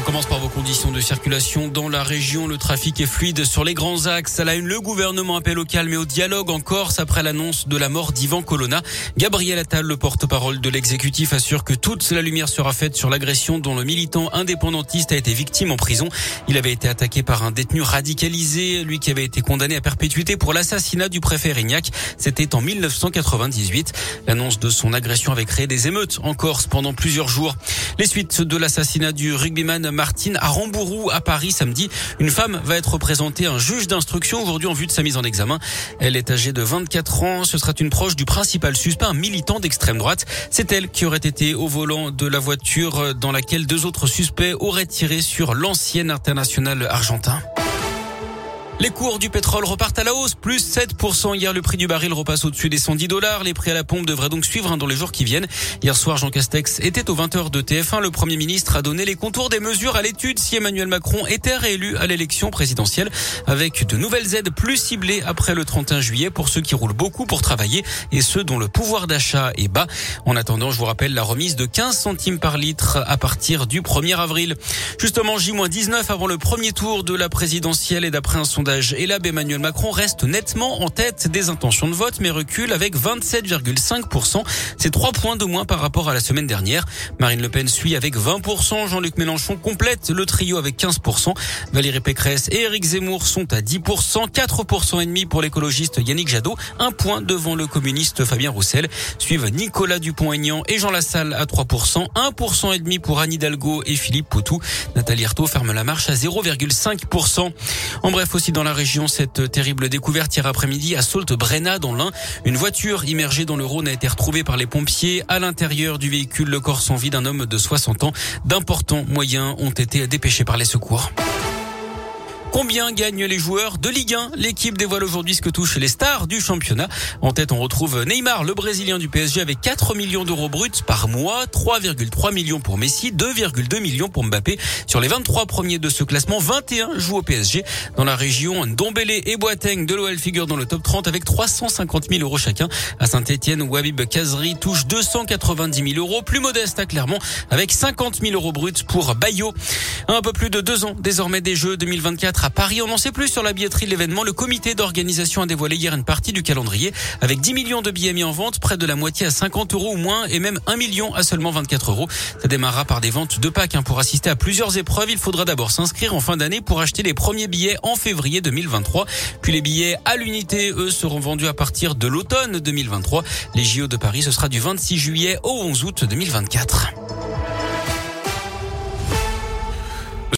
On commence par vos conditions de circulation dans la région. Le trafic est fluide sur les grands axes. À la une, le gouvernement appelle au calme et au dialogue en Corse après l'annonce de la mort d'Ivan Colonna. Gabriel Attal, le porte-parole de l'exécutif, assure que toute la lumière sera faite sur l'agression dont le militant indépendantiste a été victime en prison. Il avait été attaqué par un détenu radicalisé, lui qui avait été condamné à perpétuité pour l'assassinat du préfet Rignac. C'était en 1998. L'annonce de son agression avait créé des émeutes en Corse pendant plusieurs jours. Les suites de l'assassinat du rugbyman Martine à Rambourou à Paris samedi. Une femme va être présentée à un juge d'instruction aujourd'hui en vue de sa mise en examen. Elle est âgée de 24 ans. Ce sera une proche du principal suspect, un militant d'extrême droite. C'est elle qui aurait été au volant de la voiture dans laquelle deux autres suspects auraient tiré sur l'ancienne internationale argentin. Les cours du pétrole repartent à la hausse, plus 7%. Hier, le prix du baril repasse au-dessus des 110 dollars. Les prix à la pompe devraient donc suivre hein, dans les jours qui viennent. Hier soir, Jean Castex était aux 20h de TF1. Le Premier ministre a donné les contours des mesures à l'étude si Emmanuel Macron était réélu à l'élection présidentielle avec de nouvelles aides plus ciblées après le 31 juillet pour ceux qui roulent beaucoup pour travailler et ceux dont le pouvoir d'achat est bas. En attendant, je vous rappelle la remise de 15 centimes par litre à partir du 1er avril. Justement, J-19 avant le premier tour de la présidentielle et d'après un sondage et là, Emmanuel Macron reste nettement en tête des intentions de vote, mais recule avec 27,5%. C'est trois points de moins par rapport à la semaine dernière. Marine Le Pen suit avec 20%. Jean-Luc Mélenchon complète le trio avec 15%. Valérie Pécresse et Éric Zemmour sont à 10%. 4% et demi pour l'écologiste Yannick Jadot. Un point devant le communiste Fabien Roussel. Suivent Nicolas Dupont-Aignan et Jean Lassalle à 3%. 1% et demi pour Anne Hidalgo et Philippe Poutou. Nathalie Arthaud ferme la marche à 0,5%. En bref, aussi dans dans la région cette terrible découverte hier après-midi à Sault-Brenna dans l'Ain. Une voiture immergée dans le Rhône a été retrouvée par les pompiers. À l'intérieur du véhicule, le corps sans vie d'un homme de 60 ans. D'importants moyens ont été dépêchés par les secours. Combien gagnent les joueurs de Ligue 1 L'équipe dévoile aujourd'hui ce que touche les stars du championnat. En tête, on retrouve Neymar, le Brésilien du PSG, avec 4 millions d'euros bruts par mois, 3,3 millions pour Messi, 2,2 millions pour Mbappé. Sur les 23 premiers de ce classement, 21 jouent au PSG. Dans la région, Dombélé et Boateng de l'OL figurent dans le top 30 avec 350 000 euros chacun. À Saint-Etienne, Wabib Kazri touche 290 000 euros. Plus modeste à Clermont avec 50 000 euros bruts pour Bayo. Un peu plus de deux ans désormais des Jeux 2024 à Paris. On en sait plus sur la billetterie de l'événement. Le comité d'organisation a dévoilé hier une partie du calendrier avec 10 millions de billets mis en vente, près de la moitié à 50 euros ou moins et même 1 million à seulement 24 euros. Ça démarrera par des ventes de Pâques. Hein. Pour assister à plusieurs épreuves, il faudra d'abord s'inscrire en fin d'année pour acheter les premiers billets en février 2023. Puis les billets à l'unité, eux, seront vendus à partir de l'automne 2023. Les JO de Paris, ce sera du 26 juillet au 11 août 2024.